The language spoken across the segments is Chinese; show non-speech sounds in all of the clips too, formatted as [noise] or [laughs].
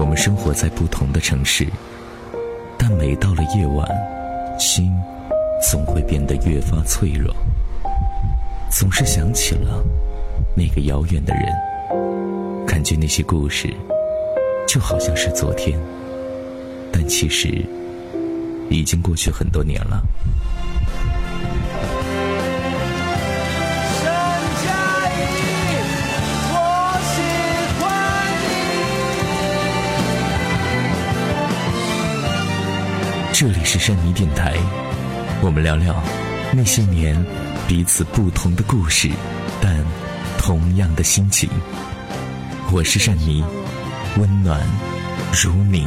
我们生活在不同的城市，但每到了夜晚，心总会变得越发脆弱，总是想起了那个遥远的人，感觉那些故事就好像是昨天，但其实已经过去很多年了。这里是山妮电台，我们聊聊那些年彼此不同的故事，但同样的心情。我是善妮，温暖如你。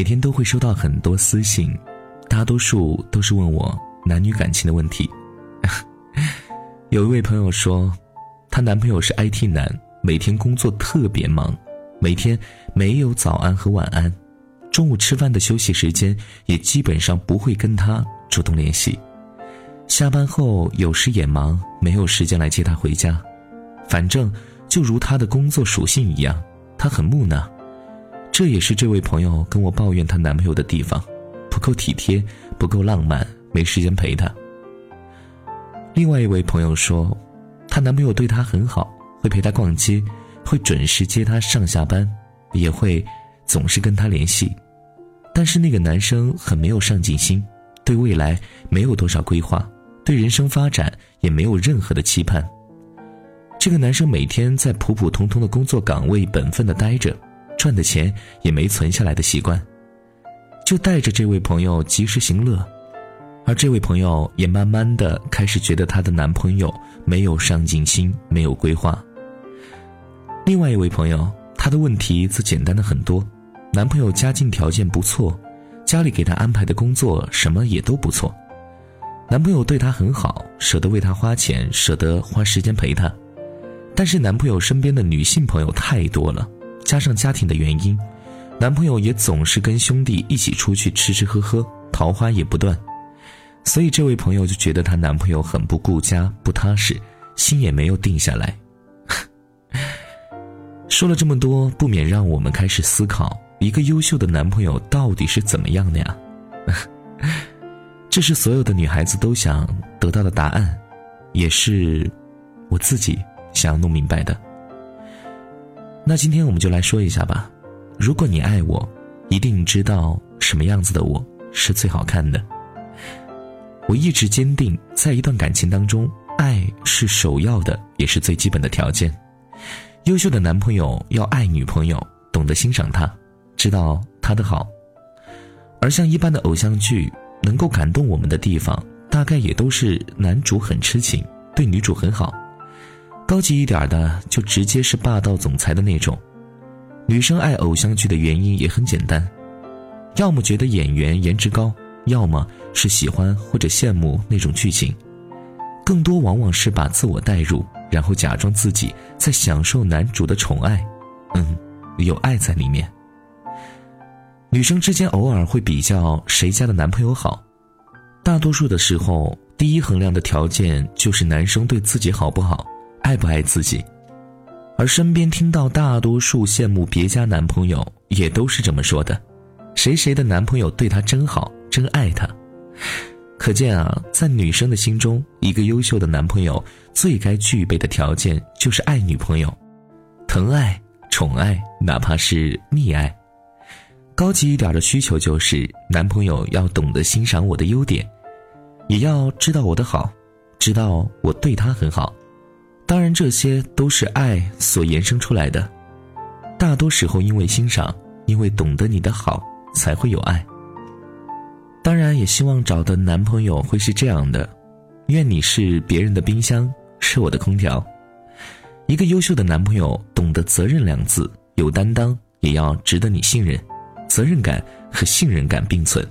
每天都会收到很多私信，大多数都是问我男女感情的问题。[laughs] 有一位朋友说，她男朋友是 IT 男，每天工作特别忙，每天没有早安和晚安，中午吃饭的休息时间也基本上不会跟他主动联系，下班后有时也忙，没有时间来接她回家。反正就如她的工作属性一样，她很木讷。这也是这位朋友跟我抱怨她男朋友的地方，不够体贴，不够浪漫，没时间陪她。另外一位朋友说，她男朋友对她很好，会陪她逛街，会准时接她上下班，也会总是跟她联系。但是那个男生很没有上进心，对未来没有多少规划，对人生发展也没有任何的期盼。这个男生每天在普普通通的工作岗位本分的待着。赚的钱也没存下来的习惯，就带着这位朋友及时行乐，而这位朋友也慢慢的开始觉得她的男朋友没有上进心，没有规划。另外一位朋友，她的问题则简单的很多，男朋友家境条件不错，家里给她安排的工作什么也都不错，男朋友对她很好，舍得为她花钱，舍得花时间陪她，但是男朋友身边的女性朋友太多了。加上家庭的原因，男朋友也总是跟兄弟一起出去吃吃喝喝，桃花也不断，所以这位朋友就觉得她男朋友很不顾家、不踏实，心也没有定下来。[laughs] 说了这么多，不免让我们开始思考：一个优秀的男朋友到底是怎么样的呀？[laughs] 这是所有的女孩子都想得到的答案，也是我自己想要弄明白的。那今天我们就来说一下吧。如果你爱我，一定知道什么样子的我是最好看的。我一直坚定，在一段感情当中，爱是首要的，也是最基本的条件。优秀的男朋友要爱女朋友，懂得欣赏她，知道她的好。而像一般的偶像剧，能够感动我们的地方，大概也都是男主很痴情，对女主很好。高级一点的，就直接是霸道总裁的那种。女生爱偶像剧的原因也很简单，要么觉得演员颜值高，要么是喜欢或者羡慕那种剧情，更多往往是把自我代入，然后假装自己在享受男主的宠爱，嗯，有爱在里面。女生之间偶尔会比较谁家的男朋友好，大多数的时候，第一衡量的条件就是男生对自己好不好。爱不爱自己，而身边听到大多数羡慕别家男朋友，也都是这么说的：谁谁的男朋友对她真好，真爱她。可见啊，在女生的心中，一个优秀的男朋友最该具备的条件就是爱女朋友，疼爱、宠爱，哪怕是溺爱。高级一点的需求就是男朋友要懂得欣赏我的优点，也要知道我的好，知道我对他很好。当然，这些都是爱所延伸出来的。大多时候，因为欣赏，因为懂得你的好，才会有爱。当然，也希望找的男朋友会是这样的：愿你是别人的冰箱，是我的空调；一个优秀的男朋友懂得责任两字，有担当，也要值得你信任。责任感和信任感并存。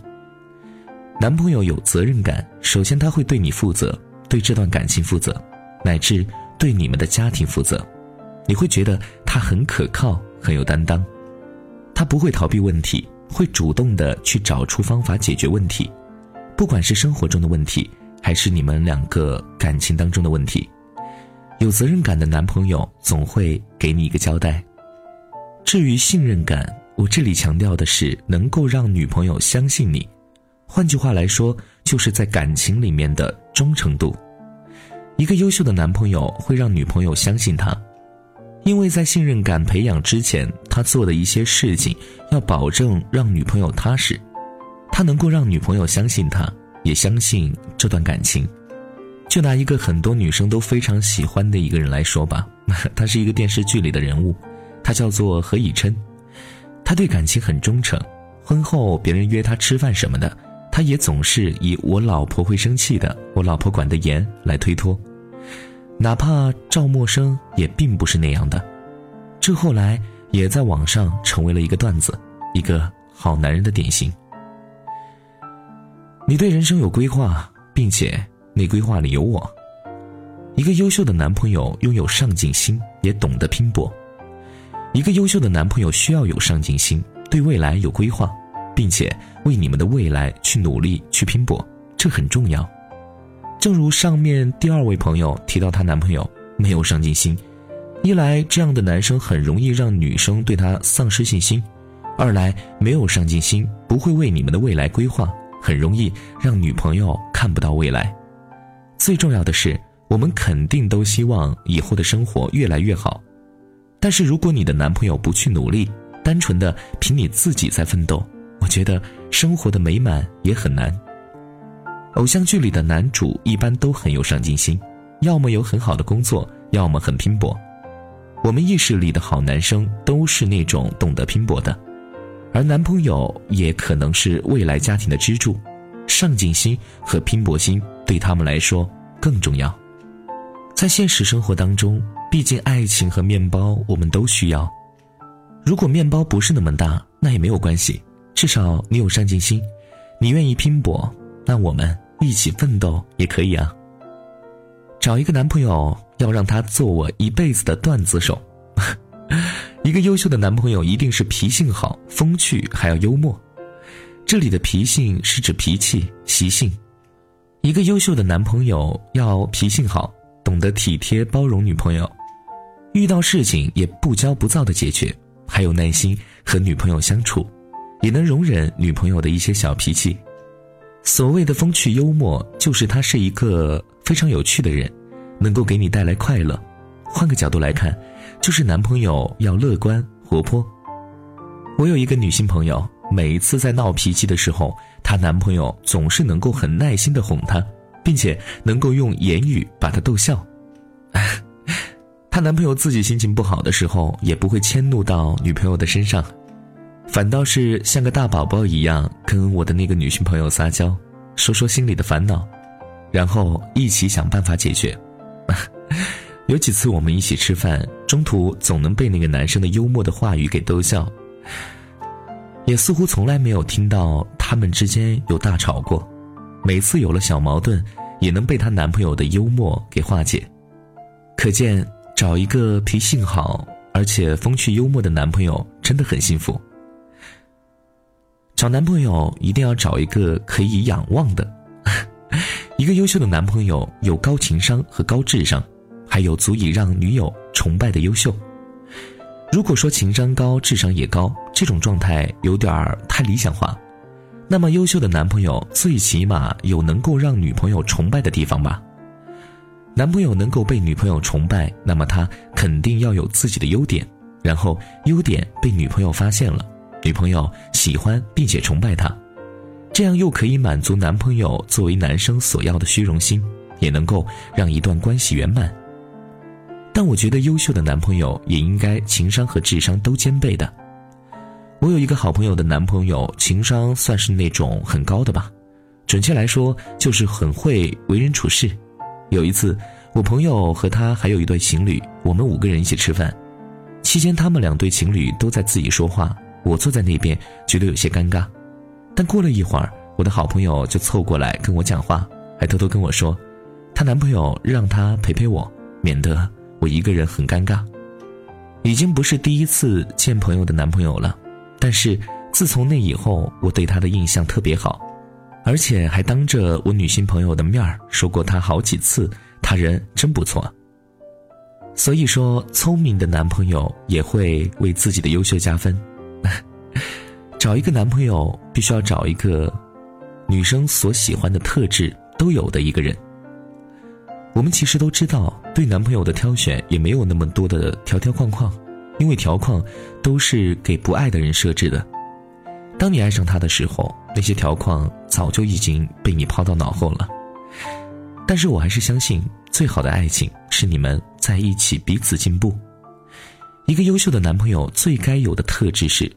男朋友有责任感，首先他会对你负责，对这段感情负责，乃至对你们的家庭负责。你会觉得他很可靠，很有担当。他不会逃避问题，会主动的去找出方法解决问题，不管是生活中的问题，还是你们两个感情当中的问题。有责任感的男朋友总会给你一个交代。至于信任感，我这里强调的是能够让女朋友相信你。换句话来说，就是在感情里面的忠诚度。一个优秀的男朋友会让女朋友相信他，因为在信任感培养之前，他做的一些事情要保证让女朋友踏实，他能够让女朋友相信他，也相信这段感情。就拿一个很多女生都非常喜欢的一个人来说吧，[laughs] 他是一个电视剧里的人物，他叫做何以琛，他对感情很忠诚，婚后别人约他吃饭什么的。他也总是以“我老婆会生气的，我老婆管得严”来推脱，哪怕赵默笙也并不是那样的。这后来也在网上成为了一个段子，一个好男人的典型。你对人生有规划，并且那规划里有我。一个优秀的男朋友拥有上进心，也懂得拼搏。一个优秀的男朋友需要有上进心，对未来有规划。并且为你们的未来去努力去拼搏，这很重要。正如上面第二位朋友提到，她男朋友没有上进心，一来这样的男生很容易让女生对他丧失信心；二来没有上进心，不会为你们的未来规划，很容易让女朋友看不到未来。最重要的是，我们肯定都希望以后的生活越来越好，但是如果你的男朋友不去努力，单纯的凭你自己在奋斗。我觉得生活的美满也很难。偶像剧里的男主一般都很有上进心，要么有很好的工作，要么很拼搏。我们意识里的好男生都是那种懂得拼搏的，而男朋友也可能是未来家庭的支柱。上进心和拼搏心对他们来说更重要。在现实生活当中，毕竟爱情和面包我们都需要。如果面包不是那么大，那也没有关系。至少你有上进心，你愿意拼搏，那我们一起奋斗也可以啊。找一个男朋友，要让他做我一辈子的段子手。[laughs] 一个优秀的男朋友一定是脾性好、风趣，还要幽默。这里的脾性是指脾气、习性。一个优秀的男朋友要脾性好，懂得体贴包容女朋友，遇到事情也不骄不躁的解决，还有耐心和女朋友相处。也能容忍女朋友的一些小脾气。所谓的风趣幽默，就是他是一个非常有趣的人，能够给你带来快乐。换个角度来看，就是男朋友要乐观活泼。我有一个女性朋友，每一次在闹脾气的时候，她男朋友总是能够很耐心的哄她，并且能够用言语把她逗笑。[laughs] 她男朋友自己心情不好的时候，也不会迁怒到女朋友的身上。反倒是像个大宝宝一样，跟我的那个女性朋友撒娇，说说心里的烦恼，然后一起想办法解决。[laughs] 有几次我们一起吃饭，中途总能被那个男生的幽默的话语给逗笑，也似乎从来没有听到他们之间有大吵过。每次有了小矛盾，也能被她男朋友的幽默给化解。可见找一个脾性好而且风趣幽默的男朋友真的很幸福。找男朋友一定要找一个可以仰望的，[laughs] 一个优秀的男朋友有高情商和高智商，还有足以让女友崇拜的优秀。如果说情商高、智商也高，这种状态有点儿太理想化。那么优秀的男朋友最起码有能够让女朋友崇拜的地方吧？男朋友能够被女朋友崇拜，那么他肯定要有自己的优点，然后优点被女朋友发现了。女朋友喜欢并且崇拜他，这样又可以满足男朋友作为男生所要的虚荣心，也能够让一段关系圆满。但我觉得优秀的男朋友也应该情商和智商都兼备的。我有一个好朋友的男朋友，情商算是那种很高的吧，准确来说就是很会为人处事。有一次，我朋友和他还有一对情侣，我们五个人一起吃饭，期间他们两对情侣都在自己说话，我坐在那边觉得有些尴尬。但过了一会儿，我的好朋友就凑过来跟我讲话，还偷偷跟我说，她男朋友让她陪陪我，免得我一个人很尴尬。已经不是第一次见朋友的男朋友了，但是自从那以后，我对他的印象特别好，而且还当着我女性朋友的面儿说过他好几次，他人真不错。所以说，聪明的男朋友也会为自己的优秀加分。[laughs] 找一个男朋友，必须要找一个女生所喜欢的特质都有的一个人。我们其实都知道，对男朋友的挑选也没有那么多的条条框框，因为条框都是给不爱的人设置的。当你爱上他的时候，那些条框早就已经被你抛到脑后了。但是我还是相信，最好的爱情是你们在一起彼此进步。一个优秀的男朋友最该有的特质是。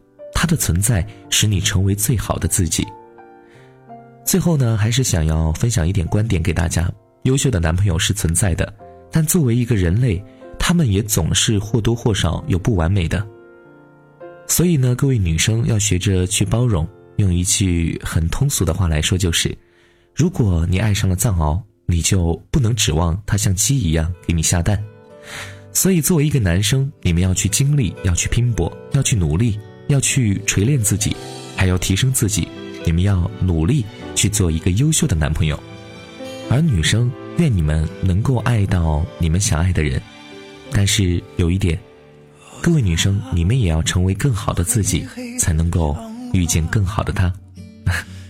他的存在使你成为最好的自己。最后呢，还是想要分享一点观点给大家：优秀的男朋友是存在的，但作为一个人类，他们也总是或多或少有不完美的。所以呢，各位女生要学着去包容。用一句很通俗的话来说，就是：如果你爱上了藏獒，你就不能指望它像鸡一样给你下蛋。所以，作为一个男生，你们要去经历，要去拼搏，要去努力。要去锤炼自己，还要提升自己。你们要努力去做一个优秀的男朋友，而女生愿你们能够爱到你们想爱的人。但是有一点，各位女生，你们也要成为更好的自己，才能够遇见更好的他。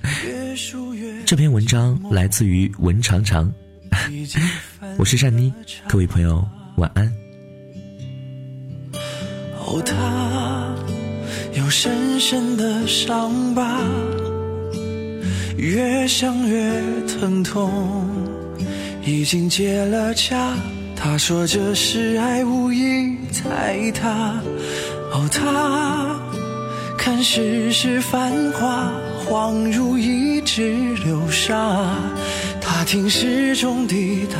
[laughs] 这篇文章来自于文长长，[laughs] [laughs] 我是善妮，各位朋友晚安。有深深的伤疤，越想越疼痛。已经结了痂，他说这是爱，无意踩踏。哦，他看世事繁华，恍如一指流沙。他听时钟滴答，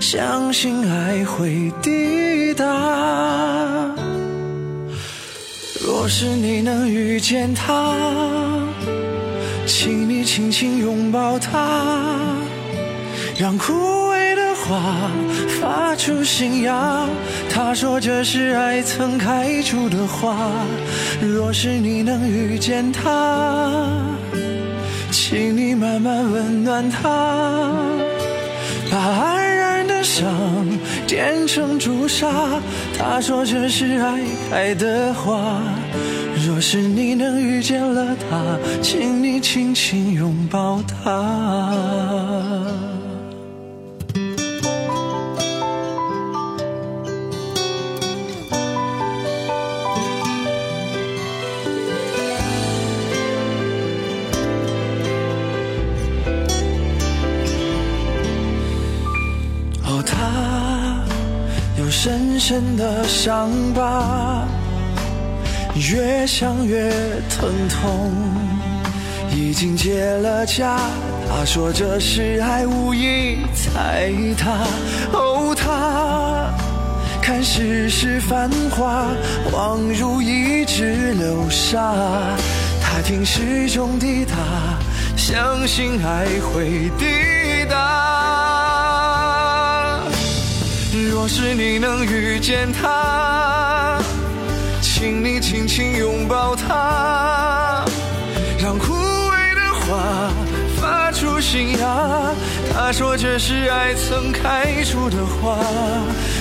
相信爱会抵达。若是你能遇见他，请你轻轻拥抱他，让枯萎的花发出新芽。他说这是爱曾开出的花。若是你能遇见他，请你慢慢温暖他，把爱想变成朱砂。他说这是爱开的花。若是你能遇见了他，请你轻轻拥抱他。深深的伤疤。越想越疼痛，已经结了痂。他说这是爱，无意踩踏。哦，他看世事繁华，恍如一指流沙。他听时钟滴答，相信爱会抵达。若是你能遇见他。请你轻轻拥抱他，让枯萎的花发出新芽。他说这是爱曾开出的花。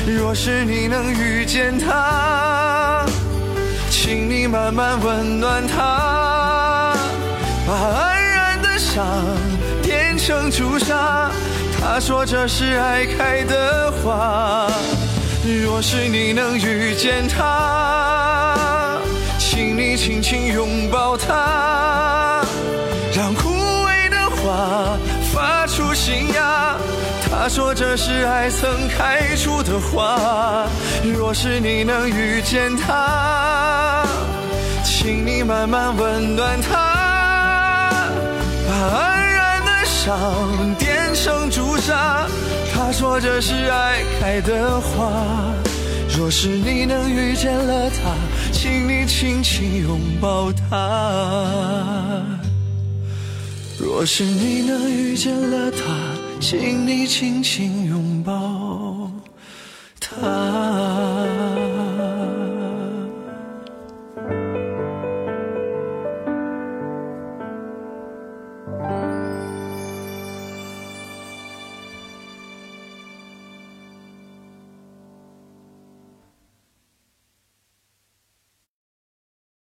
若是你能遇见他，请你慢慢温暖他，把安然的伤变成朱砂。他说这是爱开的花。若是你能遇见他，请你轻轻拥抱他，让枯萎的花发出新芽。他说这是爱曾开出的花。若是你能遇见他，请你慢慢温暖他，把爱。当点成朱砂他说这是爱开的花若是你能遇见了他请你轻轻拥抱他。若是你能遇见了他请你轻轻拥抱他。